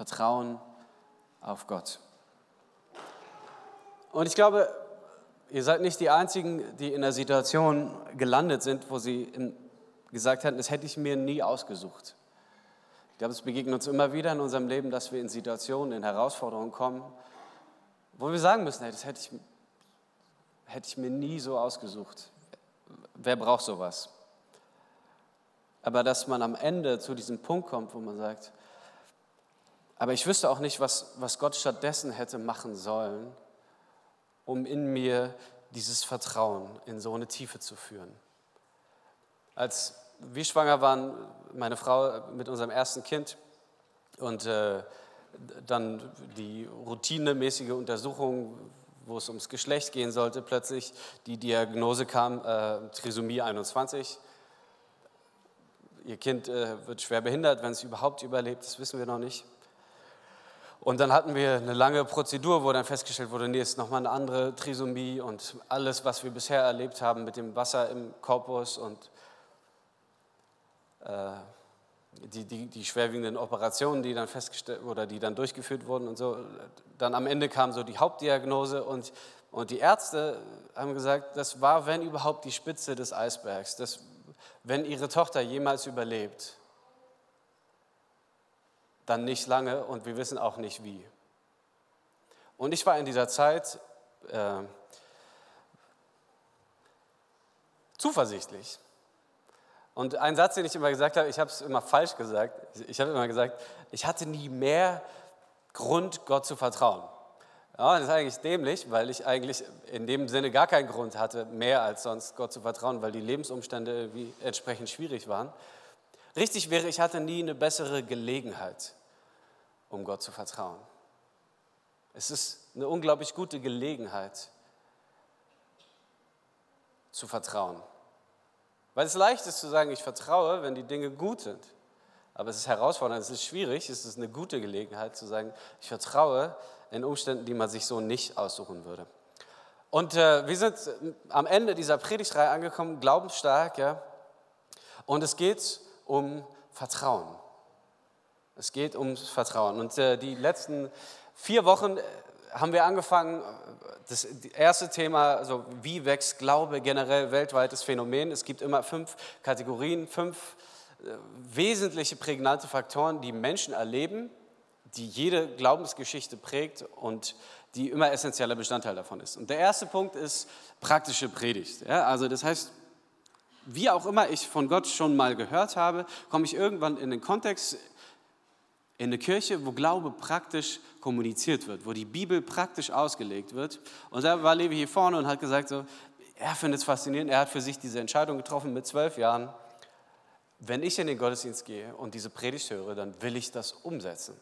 Vertrauen auf Gott. Und ich glaube, ihr seid nicht die Einzigen, die in der Situation gelandet sind, wo sie gesagt hätten, das hätte ich mir nie ausgesucht. Ich glaube, es begegnet uns immer wieder in unserem Leben, dass wir in Situationen, in Herausforderungen kommen, wo wir sagen müssen, hey, das hätte ich, hätte ich mir nie so ausgesucht. Wer braucht sowas? Aber dass man am Ende zu diesem Punkt kommt, wo man sagt, aber ich wüsste auch nicht, was, was Gott stattdessen hätte machen sollen, um in mir dieses Vertrauen in so eine Tiefe zu führen. Als wir schwanger waren, meine Frau mit unserem ersten Kind und äh, dann die routinemäßige Untersuchung, wo es ums Geschlecht gehen sollte, plötzlich die Diagnose kam, äh, Trisomie 21. Ihr Kind äh, wird schwer behindert, wenn es überhaupt überlebt, das wissen wir noch nicht. Und dann hatten wir eine lange Prozedur, wo dann festgestellt wurde, nee, ist nochmal eine andere Trisomie und alles, was wir bisher erlebt haben mit dem Wasser im Korpus und äh, die, die, die schwerwiegenden Operationen, die dann festgestellt oder die dann durchgeführt wurden und so. Dann am Ende kam so die Hauptdiagnose und, und die Ärzte haben gesagt, das war, wenn überhaupt, die Spitze des Eisbergs. Das, wenn ihre Tochter jemals überlebt, dann nicht lange und wir wissen auch nicht wie. Und ich war in dieser Zeit äh, zuversichtlich. Und ein Satz, den ich immer gesagt habe, ich habe es immer falsch gesagt, ich habe immer gesagt, ich hatte nie mehr Grund, Gott zu vertrauen. Ja, das ist eigentlich dämlich, weil ich eigentlich in dem Sinne gar keinen Grund hatte, mehr als sonst Gott zu vertrauen, weil die Lebensumstände entsprechend schwierig waren. Richtig wäre, ich hatte nie eine bessere Gelegenheit, um Gott zu vertrauen. Es ist eine unglaublich gute Gelegenheit, zu vertrauen. Weil es leicht ist zu sagen, ich vertraue, wenn die Dinge gut sind. Aber es ist herausfordernd, es ist schwierig, es ist eine gute Gelegenheit zu sagen, ich vertraue in Umständen, die man sich so nicht aussuchen würde. Und äh, wir sind am Ende dieser Predigtreihe angekommen, glaubensstark, ja. Und es geht um Vertrauen. Es geht ums Vertrauen. Und äh, die letzten vier Wochen äh, haben wir angefangen, das erste Thema, also wie wächst Glaube generell weltweites Phänomen. Es gibt immer fünf Kategorien, fünf äh, wesentliche prägnante Faktoren, die Menschen erleben, die jede Glaubensgeschichte prägt und die immer essentieller Bestandteil davon ist. Und der erste Punkt ist praktische Predigt. Ja, also das heißt, wie auch immer ich von Gott schon mal gehört habe, komme ich irgendwann in den Kontext, in eine Kirche, wo Glaube praktisch kommuniziert wird, wo die Bibel praktisch ausgelegt wird. Und da war Levi hier vorne und hat gesagt, so, er findet es faszinierend, er hat für sich diese Entscheidung getroffen mit zwölf Jahren, wenn ich in den Gottesdienst gehe und diese Predigt höre, dann will ich das umsetzen.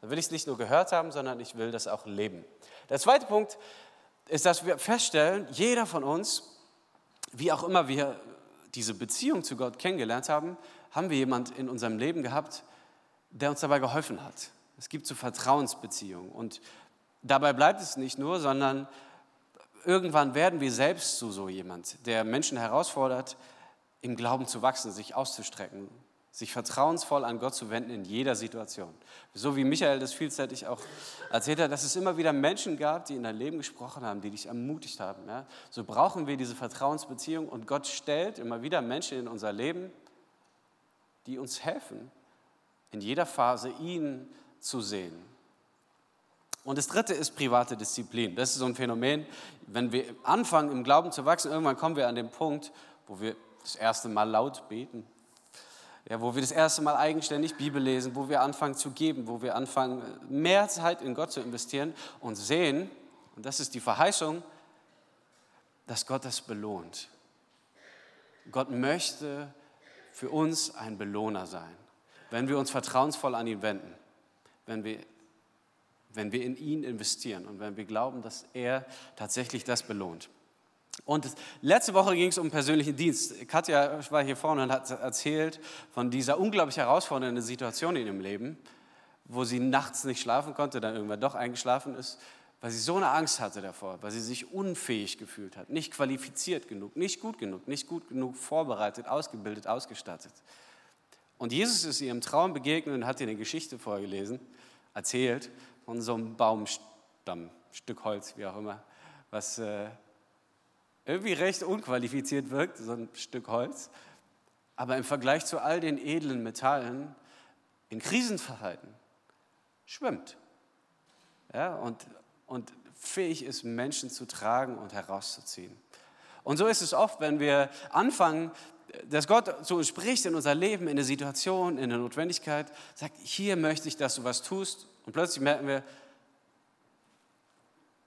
Dann will ich es nicht nur gehört haben, sondern ich will das auch leben. Der zweite Punkt ist, dass wir feststellen, jeder von uns, wie auch immer wir diese Beziehung zu Gott kennengelernt haben, haben wir jemand in unserem Leben gehabt, der uns dabei geholfen hat. Es gibt so Vertrauensbeziehungen. Und dabei bleibt es nicht nur, sondern irgendwann werden wir selbst zu so jemand, der Menschen herausfordert, im Glauben zu wachsen, sich auszustrecken, sich vertrauensvoll an Gott zu wenden in jeder Situation. So wie Michael das vielseitig auch erzählt hat, dass es immer wieder Menschen gab, die in dein Leben gesprochen haben, die dich ermutigt haben. Ja? So brauchen wir diese Vertrauensbeziehung und Gott stellt immer wieder Menschen in unser Leben, die uns helfen, in jeder Phase ihn zu sehen. Und das dritte ist private Disziplin. Das ist so ein Phänomen, wenn wir anfangen im Glauben zu wachsen, irgendwann kommen wir an den Punkt, wo wir das erste Mal laut beten, ja, wo wir das erste Mal eigenständig Bibel lesen, wo wir anfangen zu geben, wo wir anfangen, mehr Zeit in Gott zu investieren und sehen, und das ist die Verheißung, dass Gott das belohnt. Gott möchte für uns ein Belohner sein wenn wir uns vertrauensvoll an ihn wenden, wenn wir, wenn wir in ihn investieren und wenn wir glauben, dass er tatsächlich das belohnt. Und letzte Woche ging es um persönlichen Dienst. Katja war hier vorne und hat erzählt von dieser unglaublich herausfordernden Situation in ihrem Leben, wo sie nachts nicht schlafen konnte, dann irgendwann doch eingeschlafen ist, weil sie so eine Angst hatte davor, weil sie sich unfähig gefühlt hat, nicht qualifiziert genug, nicht gut genug, nicht gut genug vorbereitet, ausgebildet, ausgestattet. Und Jesus ist ihr im Traum begegnet und hat ihr eine Geschichte vorgelesen. erzählt von so einem Baumstamm, Stück Holz, wie auch immer, was äh, irgendwie recht unqualifiziert wirkt, so ein Stück Holz. Aber im Vergleich zu all den edlen Metallen in Krisenverhalten schwimmt. Ja, und, und fähig ist, Menschen zu tragen und herauszuziehen. Und so ist es oft, wenn wir anfangen, dass Gott zu uns spricht in unser Leben, in der Situation, in der Notwendigkeit, sagt, hier möchte ich, dass du was tust. Und plötzlich merken wir,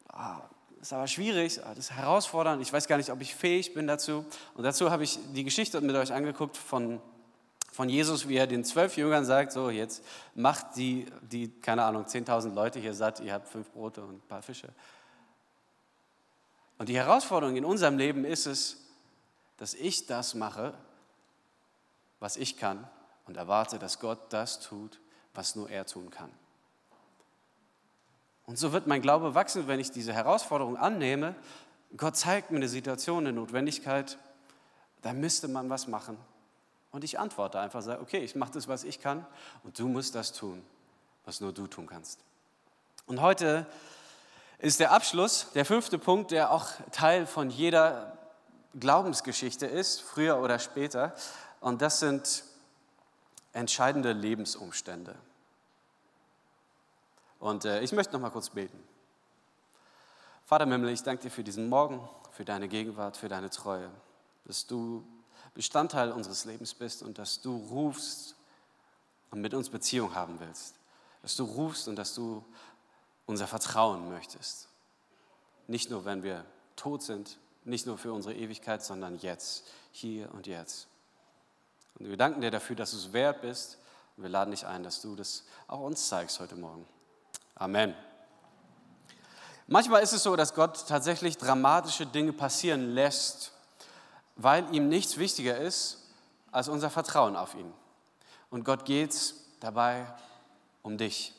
ah, das ist aber schwierig, ah, das ist herausfordernd, ich weiß gar nicht, ob ich fähig bin dazu. Und dazu habe ich die Geschichte mit euch angeguckt von, von Jesus, wie er den zwölf Jüngern sagt, so jetzt macht die, die keine Ahnung, 10.000 Leute hier satt, ihr habt fünf Brote und ein paar Fische. Und die Herausforderung in unserem Leben ist es, dass ich das mache, was ich kann und erwarte, dass Gott das tut, was nur er tun kann. Und so wird mein Glaube wachsen, wenn ich diese Herausforderung annehme. Gott zeigt mir eine Situation, eine Notwendigkeit, da müsste man was machen. Und ich antworte einfach, sage, okay, ich mache das, was ich kann und du musst das tun, was nur du tun kannst. Und heute ist der Abschluss, der fünfte Punkt, der auch Teil von jeder Glaubensgeschichte ist, früher oder später. Und das sind entscheidende Lebensumstände. Und äh, ich möchte noch mal kurz beten. Vater Mimmel, ich danke dir für diesen Morgen, für deine Gegenwart, für deine Treue, dass du Bestandteil unseres Lebens bist und dass du rufst und mit uns Beziehung haben willst. Dass du rufst und dass du unser Vertrauen möchtest. Nicht nur, wenn wir tot sind, nicht nur für unsere Ewigkeit, sondern jetzt, hier und jetzt. Und wir danken dir dafür, dass du es wert bist. Und wir laden dich ein, dass du das auch uns zeigst heute Morgen. Amen. Manchmal ist es so, dass Gott tatsächlich dramatische Dinge passieren lässt, weil ihm nichts wichtiger ist als unser Vertrauen auf ihn. Und Gott geht dabei um dich.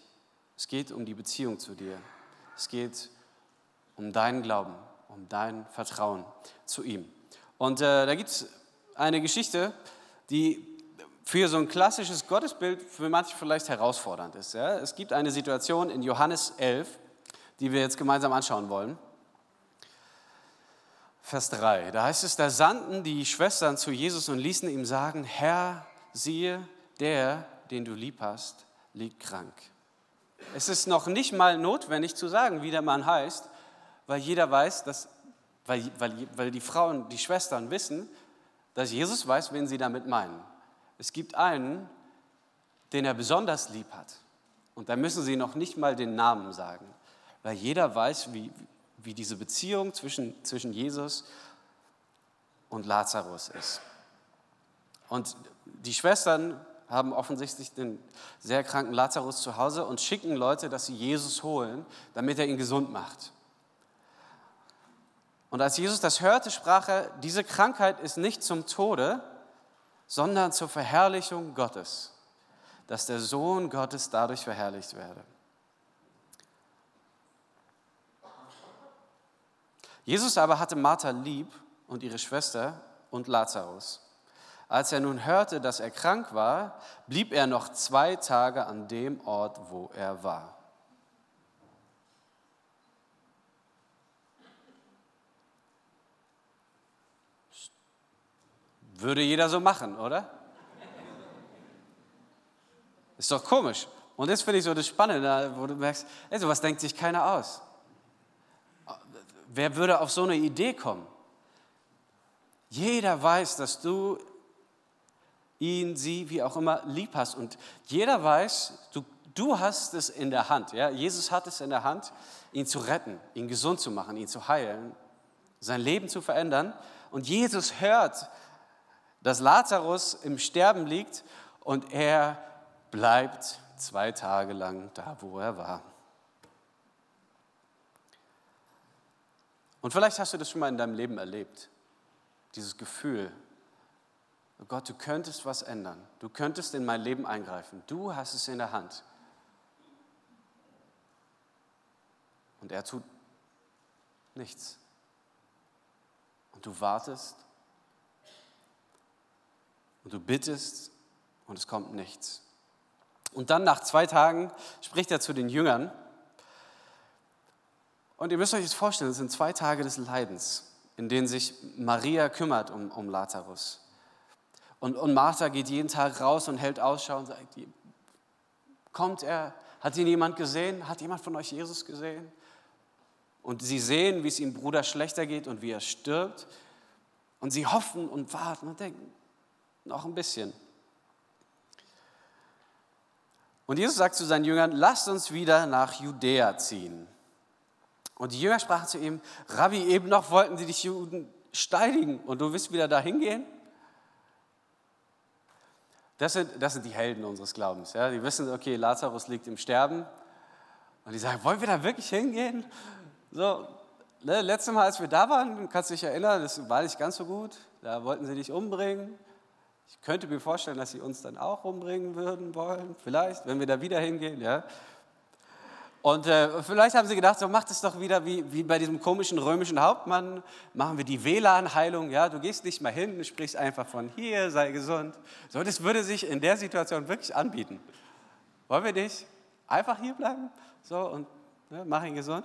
Es geht um die Beziehung zu dir. Es geht um deinen Glauben, um dein Vertrauen zu ihm. Und äh, da gibt es eine Geschichte, die für so ein klassisches Gottesbild für manche vielleicht herausfordernd ist. Ja? Es gibt eine Situation in Johannes 11, die wir jetzt gemeinsam anschauen wollen. Vers 3, da heißt es, da sandten die Schwestern zu Jesus und ließen ihm sagen, Herr, siehe, der, den du lieb hast, liegt krank. Es ist noch nicht mal notwendig zu sagen, wie der Mann heißt, weil jeder weiß, dass, weil, weil, weil die Frauen, die Schwestern wissen, dass Jesus weiß, wen sie damit meinen es gibt einen, den er besonders lieb hat. Und da müssen sie noch nicht mal den Namen sagen, weil jeder weiß, wie, wie diese Beziehung zwischen, zwischen Jesus und Lazarus ist. Und die Schwestern haben offensichtlich den sehr kranken Lazarus zu Hause und schicken Leute, dass sie Jesus holen, damit er ihn gesund macht. Und als Jesus das hörte, sprach er, diese Krankheit ist nicht zum Tode, sondern zur Verherrlichung Gottes, dass der Sohn Gottes dadurch verherrlicht werde. Jesus aber hatte Martha lieb und ihre Schwester und Lazarus. Als er nun hörte, dass er krank war, blieb er noch zwei Tage an dem Ort, wo er war. Würde jeder so machen, oder? Ist doch komisch. Und das finde ich so das Spannende, wo du merkst, ey, sowas denkt sich keiner aus. Wer würde auf so eine Idee kommen? Jeder weiß, dass du ihn, sie, wie auch immer, lieb hast. Und jeder weiß, du, du hast es in der Hand. Ja? Jesus hat es in der Hand, ihn zu retten, ihn gesund zu machen, ihn zu heilen, sein Leben zu verändern. Und Jesus hört dass Lazarus im Sterben liegt und er bleibt zwei Tage lang da, wo er war. Und vielleicht hast du das schon mal in deinem Leben erlebt, dieses Gefühl, oh Gott, du könntest was ändern, du könntest in mein Leben eingreifen, du hast es in der Hand. Und er tut nichts. Und du wartest und du bittest und es kommt nichts. Und dann nach zwei Tagen spricht er zu den Jüngern. Und ihr müsst euch das vorstellen, es sind zwei Tage des Leidens, in denen sich Maria kümmert um, um Lazarus. Und, und Martha geht jeden Tag raus und hält Ausschau und sagt, kommt er? Hat ihn jemand gesehen? Hat jemand von euch Jesus gesehen? Und sie sehen, wie es ihrem Bruder schlechter geht und wie er stirbt. Und sie hoffen und warten und denken, noch ein bisschen. Und Jesus sagt zu seinen Jüngern, lasst uns wieder nach Judäa ziehen. Und die Jünger sprachen zu ihm, Rabbi, eben noch wollten sie dich Juden steinigen und du willst wieder dahin gehen? Das sind, das sind die Helden unseres Glaubens. Ja? Die wissen, okay, Lazarus liegt im Sterben. Und die sagen, wollen wir da wirklich hingehen? So, ne, letztes Mal, als wir da waren, kannst du dich erinnern, das war nicht ganz so gut. Da wollten sie dich umbringen. Ich könnte mir vorstellen, dass sie uns dann auch umbringen würden wollen, vielleicht, wenn wir da wieder hingehen. Ja? Und äh, vielleicht haben sie gedacht, so macht es doch wieder wie, wie bei diesem komischen römischen Hauptmann, machen wir die WLAN-Heilung, ja, du gehst nicht mal hin, sprichst einfach von hier, sei gesund. So, das würde sich in der Situation wirklich anbieten. Wollen wir nicht einfach hier bleiben? So, und ne, mach ihn gesund?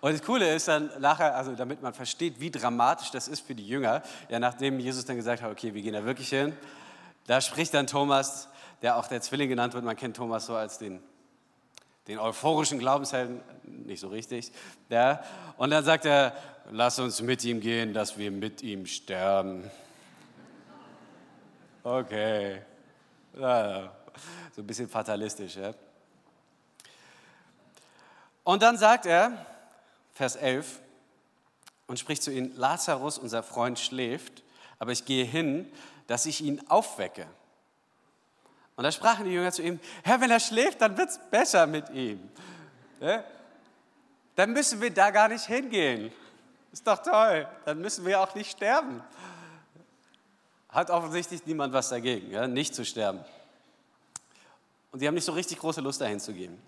Und das Coole ist dann nachher, also damit man versteht, wie dramatisch das ist für die Jünger, ja, nachdem Jesus dann gesagt hat, okay, wir gehen da wirklich hin, da spricht dann Thomas, der auch der Zwilling genannt wird, man kennt Thomas so als den den euphorischen Glaubenshelden, nicht so richtig. Ja. Und dann sagt er, lass uns mit ihm gehen, dass wir mit ihm sterben. Okay. Ja, so ein bisschen fatalistisch. Ja. Und dann sagt er, Vers 11, und spricht zu ihnen, Lazarus, unser Freund, schläft, aber ich gehe hin, dass ich ihn aufwecke. Und da sprachen die Jünger zu ihm, Herr, wenn er schläft, dann wird es besser mit ihm. Ja? Dann müssen wir da gar nicht hingehen. Ist doch toll. Dann müssen wir auch nicht sterben. Hat offensichtlich niemand was dagegen, ja? nicht zu sterben. Und die haben nicht so richtig große Lust dahin zu gehen.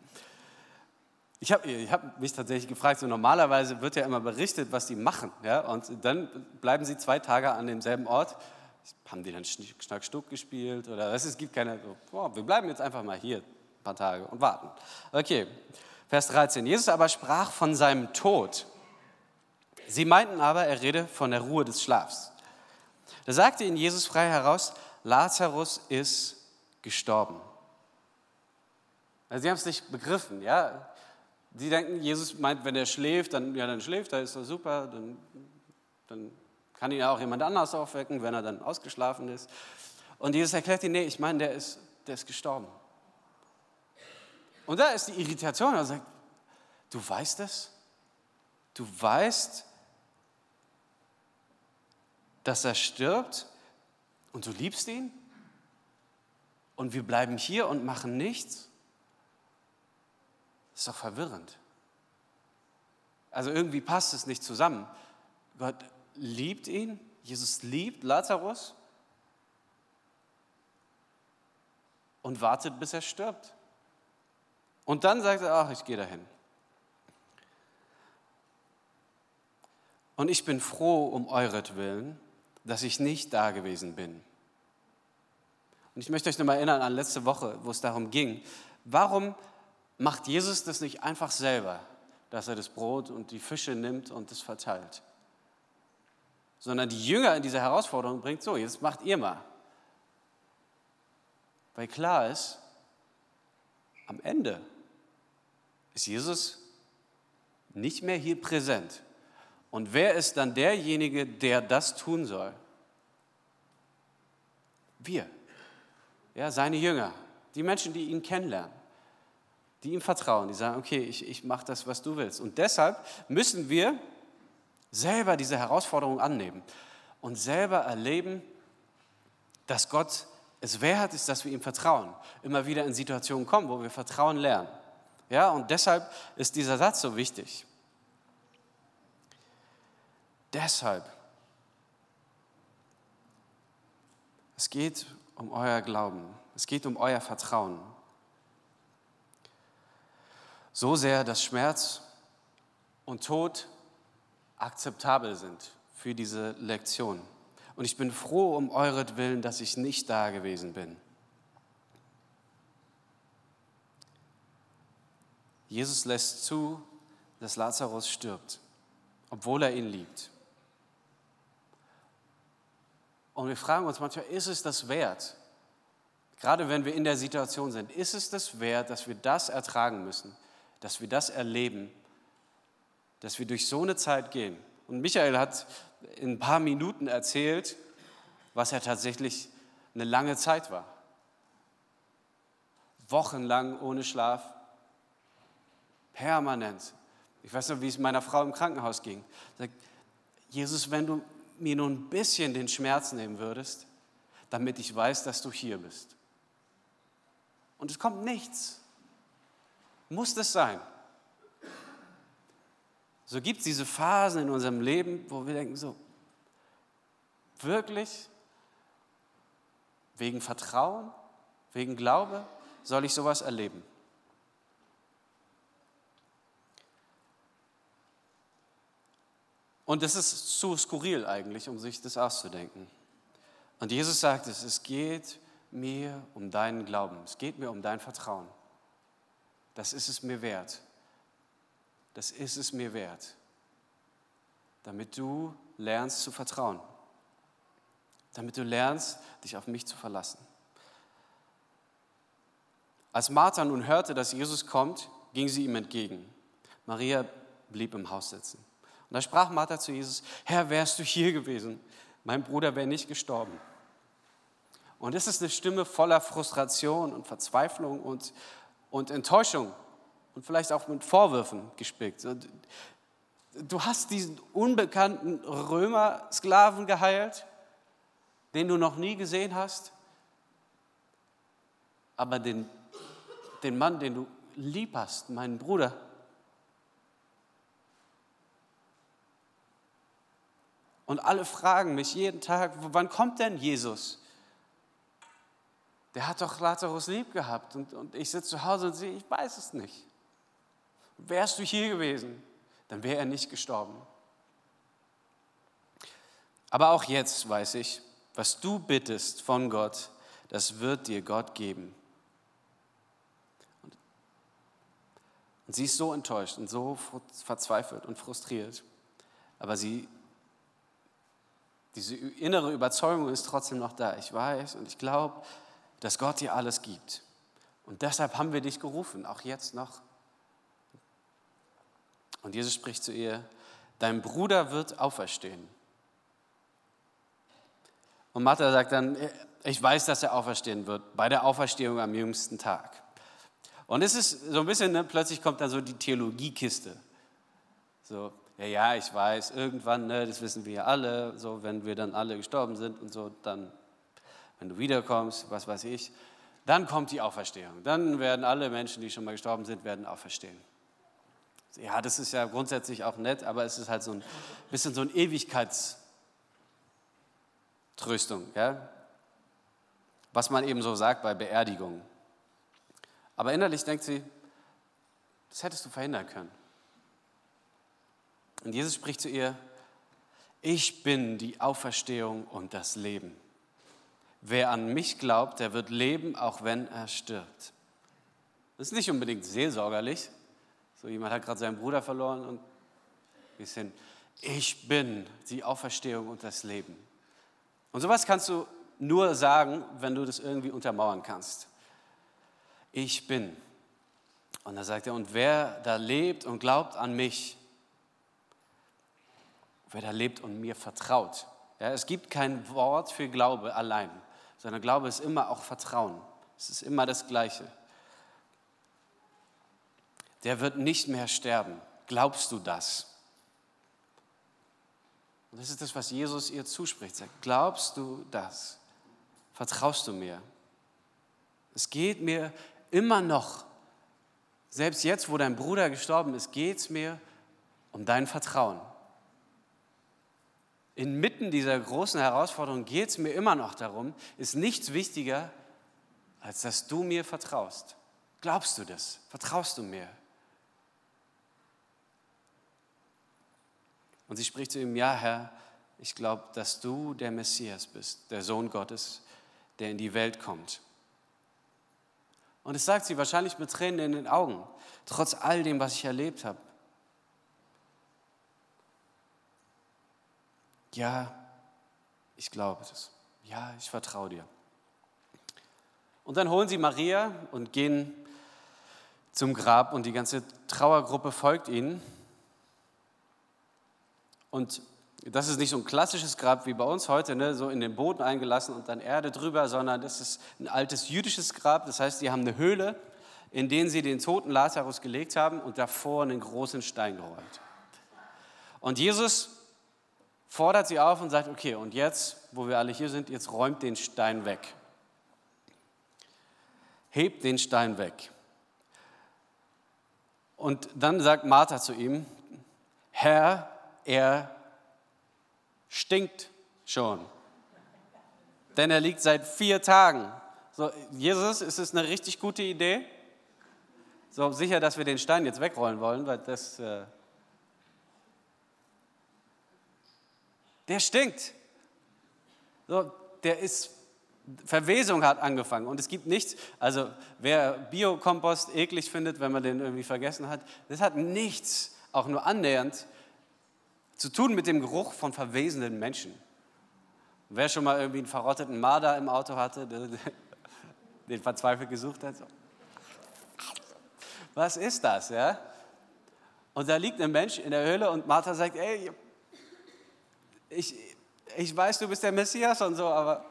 Ich habe hab mich tatsächlich gefragt, so normalerweise wird ja immer berichtet, was die machen. Ja? Und dann bleiben sie zwei Tage an demselben Ort haben die dann Schnack Stuck gespielt oder es gibt keine, oh, wir bleiben jetzt einfach mal hier ein paar Tage und warten. Okay, Vers 13. Jesus aber sprach von seinem Tod. Sie meinten aber, er rede von der Ruhe des Schlafs. Da sagte ihnen Jesus frei heraus, Lazarus ist gestorben. Also sie haben es nicht begriffen, ja. Sie denken, Jesus meint, wenn er schläft, dann, ja, dann schläft er, ist doch super, dann, dann kann ihn auch jemand anders aufwecken, wenn er dann ausgeschlafen ist. Und Jesus erklärt ihn, nee, ich meine, der ist, der ist gestorben. Und da ist die Irritation. Er sagt, du weißt es? Du weißt, dass er stirbt und du liebst ihn? Und wir bleiben hier und machen nichts? Das ist doch verwirrend. Also irgendwie passt es nicht zusammen. Gott, liebt ihn, Jesus liebt Lazarus und wartet, bis er stirbt. Und dann sagt er, ach, ich gehe dahin. Und ich bin froh um euretwillen, dass ich nicht da gewesen bin. Und ich möchte euch nochmal erinnern an letzte Woche, wo es darum ging, warum macht Jesus das nicht einfach selber, dass er das Brot und die Fische nimmt und es verteilt? sondern die Jünger in diese Herausforderung bringt, so, jetzt macht ihr mal. Weil klar ist, am Ende ist Jesus nicht mehr hier präsent. Und wer ist dann derjenige, der das tun soll? Wir. Ja, seine Jünger. Die Menschen, die ihn kennenlernen. Die ihm vertrauen. Die sagen, okay, ich, ich mache das, was du willst. Und deshalb müssen wir selber diese Herausforderung annehmen und selber erleben, dass Gott es wert ist, dass wir ihm vertrauen. Immer wieder in Situationen kommen, wo wir Vertrauen lernen. Ja, und deshalb ist dieser Satz so wichtig. Deshalb. Es geht um euer Glauben. Es geht um euer Vertrauen. So sehr, dass Schmerz und Tod akzeptabel sind für diese Lektion. Und ich bin froh um euretwillen, dass ich nicht da gewesen bin. Jesus lässt zu, dass Lazarus stirbt, obwohl er ihn liebt. Und wir fragen uns manchmal, ist es das wert? Gerade wenn wir in der Situation sind, ist es das wert, dass wir das ertragen müssen, dass wir das erleben, dass wir durch so eine Zeit gehen? Und Michael hat in ein paar Minuten erzählt, was ja tatsächlich eine lange Zeit war. Wochenlang ohne Schlaf, permanent. Ich weiß noch, wie es meiner Frau im Krankenhaus ging. Sagt, Jesus, wenn du mir nur ein bisschen den Schmerz nehmen würdest, damit ich weiß, dass du hier bist. Und es kommt nichts. Muss das sein? So gibt es diese Phasen in unserem Leben, wo wir denken, so, wirklich, wegen Vertrauen, wegen Glaube, soll ich sowas erleben? Und das ist zu skurril eigentlich, um sich das auszudenken. Und Jesus sagt es, es geht mir um deinen Glauben, es geht mir um dein Vertrauen. Das ist es mir wert. Das ist es mir wert, damit du lernst zu vertrauen, damit du lernst, dich auf mich zu verlassen. Als Martha nun hörte, dass Jesus kommt, ging sie ihm entgegen. Maria blieb im Haus sitzen. Und da sprach Martha zu Jesus, Herr, wärst du hier gewesen, mein Bruder wäre nicht gestorben. Und es ist eine Stimme voller Frustration und Verzweiflung und, und Enttäuschung und vielleicht auch mit Vorwürfen gespickt. Du hast diesen unbekannten Römer-Sklaven geheilt, den du noch nie gesehen hast, aber den, den Mann, den du lieb hast, meinen Bruder, Und alle fragen mich jeden Tag, wann kommt denn Jesus? Der hat doch Lazarus lieb gehabt. Und, und ich sitze zu Hause und sehe, ich weiß es nicht. Wärst du hier gewesen, dann wäre er nicht gestorben. Aber auch jetzt weiß ich, was du bittest von Gott, das wird dir Gott geben. Und, sie ist so enttäuscht und so verzweifelt und frustriert. Aber sie diese innere Überzeugung ist trotzdem noch da. Ich weiß und ich glaube, dass Gott dir alles gibt. Und deshalb haben wir dich gerufen, auch jetzt noch. Und Jesus spricht zu ihr, dein Bruder wird auferstehen. Und Martha sagt dann, ich weiß, dass er auferstehen wird, bei der Auferstehung am jüngsten Tag. Und es ist so ein bisschen, ne, plötzlich kommt da so die Theologiekiste. So, ja, ja, ich weiß, irgendwann, ne, das wissen wir ja alle, so, wenn wir dann alle gestorben sind und so, dann, wenn du wiederkommst, was weiß ich, dann kommt die Auferstehung. Dann werden alle Menschen, die schon mal gestorben sind, werden auferstehen. Ja, das ist ja grundsätzlich auch nett, aber es ist halt so ein bisschen so ein Ewigkeitströstung, ja? was man eben so sagt bei Beerdigungen. Aber innerlich denkt sie, das hättest du verhindern können. Und Jesus spricht zu ihr, ich bin die Auferstehung und das Leben. Wer an mich glaubt, der wird leben, auch wenn er stirbt. Das ist nicht unbedingt seelsorgerlich. So jemand hat gerade seinen Bruder verloren und ein bisschen, ich bin die Auferstehung und das Leben. Und sowas kannst du nur sagen, wenn du das irgendwie untermauern kannst. Ich bin. Und dann sagt er, und wer da lebt und glaubt an mich, wer da lebt und mir vertraut. Ja, es gibt kein Wort für Glaube allein, sondern Glaube ist immer auch Vertrauen. Es ist immer das Gleiche. Der wird nicht mehr sterben. Glaubst du das? Und das ist das, was Jesus ihr zuspricht. Sagt, glaubst du das? Vertraust du mir? Es geht mir immer noch, selbst jetzt, wo dein Bruder gestorben ist, geht es mir um dein Vertrauen inmitten dieser großen Herausforderung geht es mir immer noch darum, ist nichts wichtiger, als dass du mir vertraust. Glaubst du das? Vertraust du mir? Und sie spricht zu ihm, ja Herr, ich glaube, dass du der Messias bist, der Sohn Gottes, der in die Welt kommt. Und es sagt sie wahrscheinlich mit Tränen in den Augen, trotz all dem, was ich erlebt habe. Ja, ich glaube das. Ja, ich vertraue dir. Und dann holen sie Maria und gehen zum Grab und die ganze Trauergruppe folgt ihnen. Und das ist nicht so ein klassisches Grab wie bei uns heute, ne, so in den Boden eingelassen und dann Erde drüber, sondern das ist ein altes jüdisches Grab. Das heißt, die haben eine Höhle, in den sie den toten Lazarus gelegt haben und davor einen großen Stein gerollt. Und Jesus fordert sie auf und sagt, okay, und jetzt, wo wir alle hier sind, jetzt räumt den Stein weg. Hebt den Stein weg. Und dann sagt Martha zu ihm, Herr, er stinkt schon. Denn er liegt seit vier Tagen. So, Jesus, ist es eine richtig gute Idee? So sicher, dass wir den Stein jetzt wegrollen wollen, weil das... Äh der stinkt. So, der ist, Verwesung hat angefangen und es gibt nichts, also wer Biokompost eklig findet, wenn man den irgendwie vergessen hat, das hat nichts, auch nur annähernd, zu tun mit dem Geruch von verwesenden Menschen. Wer schon mal irgendwie einen verrotteten Marder im Auto hatte, den verzweifelt gesucht hat, so. was ist das, ja? Und da liegt ein Mensch in der Höhle und Martha sagt, ey, ich, ich weiß, du bist der Messias und so, aber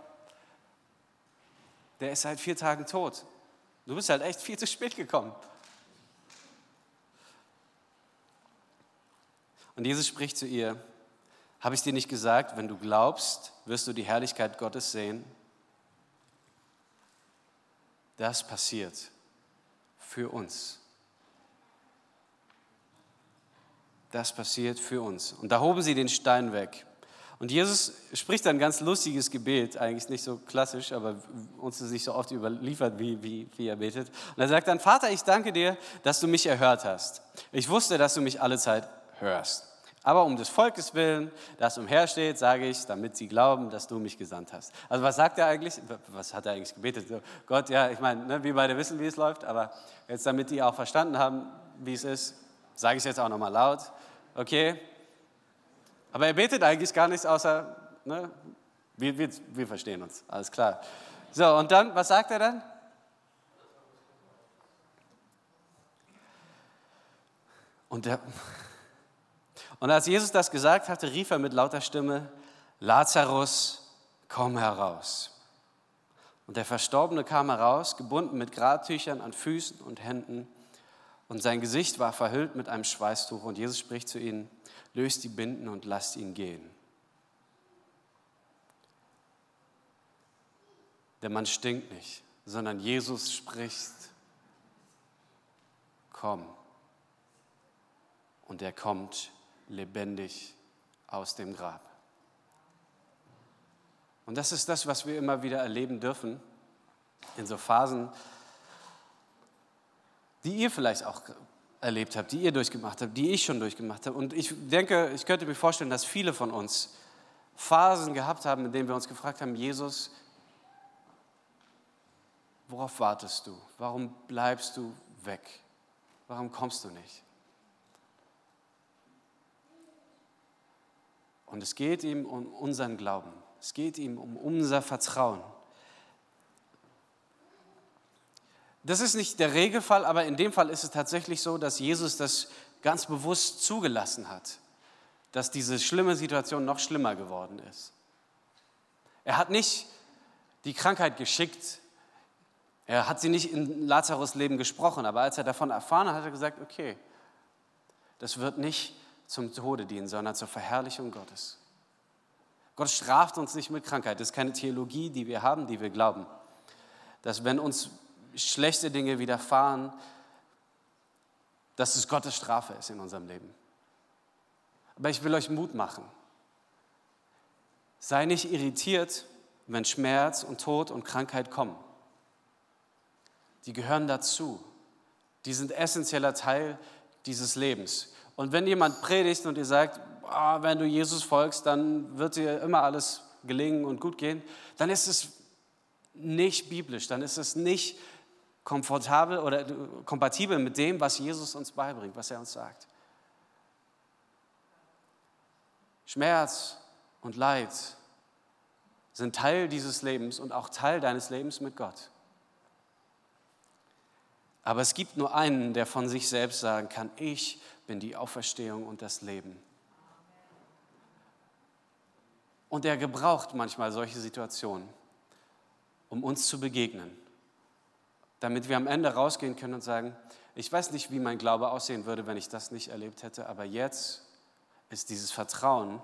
der ist seit vier Tagen tot. Du bist halt echt viel zu spät gekommen. Und Jesus spricht zu ihr, habe ich dir nicht gesagt, wenn du glaubst, wirst du die Herrlichkeit Gottes sehen? Das passiert für uns. Das passiert für uns. Und da hoben sie den Stein weg. Und Jesus spricht ein ganz lustiges Gebet, eigentlich nicht so klassisch, aber uns ist nicht so oft überliefert, wie, wie, wie er betet. Und er sagt dann, Vater, ich danke dir, dass du mich erhört hast. Ich wusste, dass du mich alle Zeit hörst. Aber um des Volkes willen, das umhersteht, sage ich, damit sie glauben, dass du mich gesandt hast. Also was sagt er eigentlich? Was hat er eigentlich gebetet? Gott, ja, ich meine, ne, wir beide wissen, wie es läuft, aber jetzt damit die auch verstanden haben, wie es ist, sage ich es jetzt auch nochmal laut. Okay, aber er betet eigentlich gar nichts außer, ne, wir, wir, wir verstehen uns, alles klar. So, und dann, was sagt er dann? Und, der, und als Jesus das gesagt hatte, rief er mit lauter Stimme, Lazarus, komm heraus. Und der Verstorbene kam heraus, gebunden mit Grabtüchern an Füßen und Händen, und sein Gesicht war verhüllt mit einem Schweißtuch. Und Jesus spricht zu ihnen, löst die Binden und lasst ihn gehen. Der Mann stinkt nicht, sondern Jesus spricht, komm. Und er kommt lebendig aus dem Grab. Und das ist das, was wir immer wieder erleben dürfen in so Phasen, die ihr vielleicht auch erlebt habt, die ihr durchgemacht habt, die ich schon durchgemacht habe. Und ich denke, ich könnte mir vorstellen, dass viele von uns Phasen gehabt haben, in denen wir uns gefragt haben, Jesus, worauf wartest du? Warum bleibst du weg? Warum kommst du nicht? Und es geht ihm um unseren Glauben. Es geht ihm um unser Vertrauen. Das ist nicht der Regelfall, aber in dem Fall ist es tatsächlich so, dass Jesus das ganz bewusst zugelassen hat, dass diese schlimme Situation noch schlimmer geworden ist. Er hat nicht die Krankheit geschickt, er hat sie nicht in Lazarus Leben gesprochen, aber als er davon erfahren hat, hat er gesagt, okay, das wird nicht zum Tode dienen, sondern zur Verherrlichung Gottes. Gott straft uns nicht mit Krankheit. Das ist keine Theologie, die wir haben, die wir glauben. Dass wenn uns schlechte Dinge widerfahren, dass es Gottes Strafe ist in unserem Leben. Aber ich will euch Mut machen. Sei nicht irritiert, wenn Schmerz und Tod und Krankheit kommen. Die gehören dazu. Die sind essentieller Teil dieses Lebens. Und wenn jemand predigt und ihr sagt, oh, wenn du Jesus folgst, dann wird dir immer alles gelingen und gut gehen, dann ist es nicht biblisch, dann ist es nicht komfortabel oder kompatibel mit dem, was Jesus uns beibringt, was er uns sagt. Schmerz und Leid sind Teil dieses Lebens und auch Teil deines Lebens mit Gott. Aber es gibt nur einen, der von sich selbst sagen kann, ich bin die Auferstehung und das Leben. Und er gebraucht manchmal solche Situationen, um uns zu begegnen, damit wir am Ende rausgehen können und sagen, ich weiß nicht, wie mein Glaube aussehen würde, wenn ich das nicht erlebt hätte, aber jetzt ist dieses Vertrauen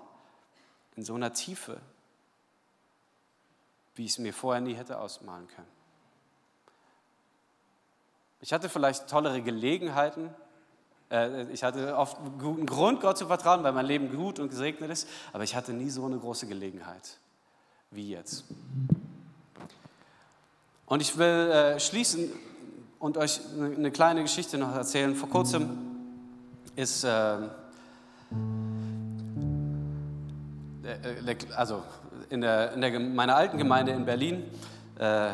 in so einer Tiefe, wie ich es mir vorher nie hätte ausmalen können. Ich hatte vielleicht tollere Gelegenheiten. Äh, ich hatte oft guten Grund, Gott zu vertrauen, weil mein Leben gut und gesegnet ist. Aber ich hatte nie so eine große Gelegenheit wie jetzt. Und ich will äh, schließen und euch eine kleine Geschichte noch erzählen. Vor kurzem ist, äh, also in, der, in der, meiner alten Gemeinde in Berlin, äh,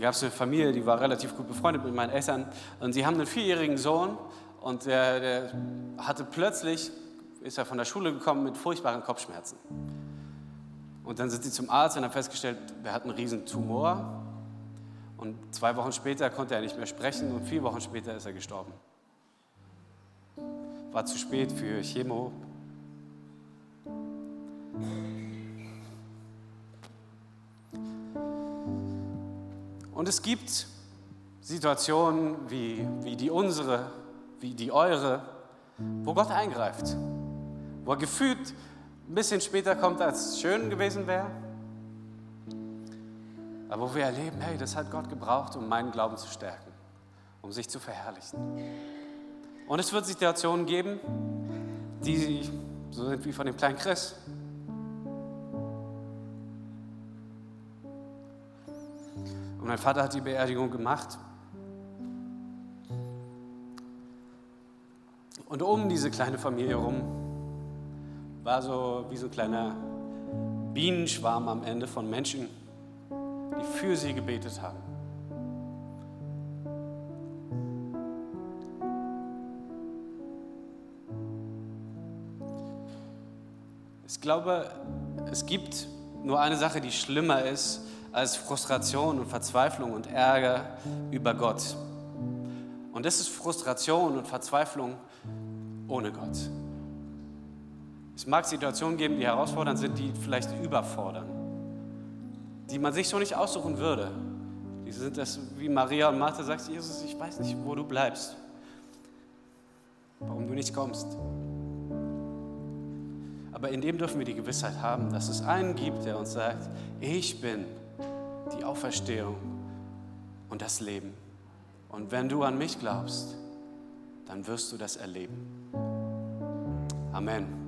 gab es eine Familie, die war relativ gut befreundet mit meinen Eltern und sie haben einen vierjährigen Sohn und der, der hatte plötzlich, ist er von der Schule gekommen mit furchtbaren Kopfschmerzen. Und dann sind sie zum Arzt und haben festgestellt, er hat einen riesen Tumor und zwei Wochen später konnte er nicht mehr sprechen und vier Wochen später ist er gestorben. War zu spät für Chemo. Und es gibt Situationen wie, wie die unsere, wie die eure, wo Gott eingreift, wo er gefühlt ein bisschen später kommt, als es schön gewesen wäre, aber wo wir erleben, hey, das hat Gott gebraucht, um meinen Glauben zu stärken, um sich zu verherrlichen. Und es wird Situationen geben, die so sind wie von dem kleinen Chris, Und mein Vater hat die Beerdigung gemacht. Und um diese kleine Familie herum war so wie so ein kleiner Bienenschwarm am Ende von Menschen, die für sie gebetet haben. Ich glaube, es gibt nur eine Sache, die schlimmer ist als Frustration und Verzweiflung und Ärger über Gott. Und das ist Frustration und Verzweiflung ohne Gott. Es mag Situationen geben, die herausfordernd sind, die vielleicht überfordern, die man sich so nicht aussuchen würde. Die sind das, wie Maria und Martha sagt, Jesus, ich weiß nicht, wo du bleibst, warum du nicht kommst. Aber in dem dürfen wir die Gewissheit haben, dass es einen gibt, der uns sagt, ich bin die Auferstehung und das Leben. Und wenn du an mich glaubst, dann wirst du das erleben. Amen.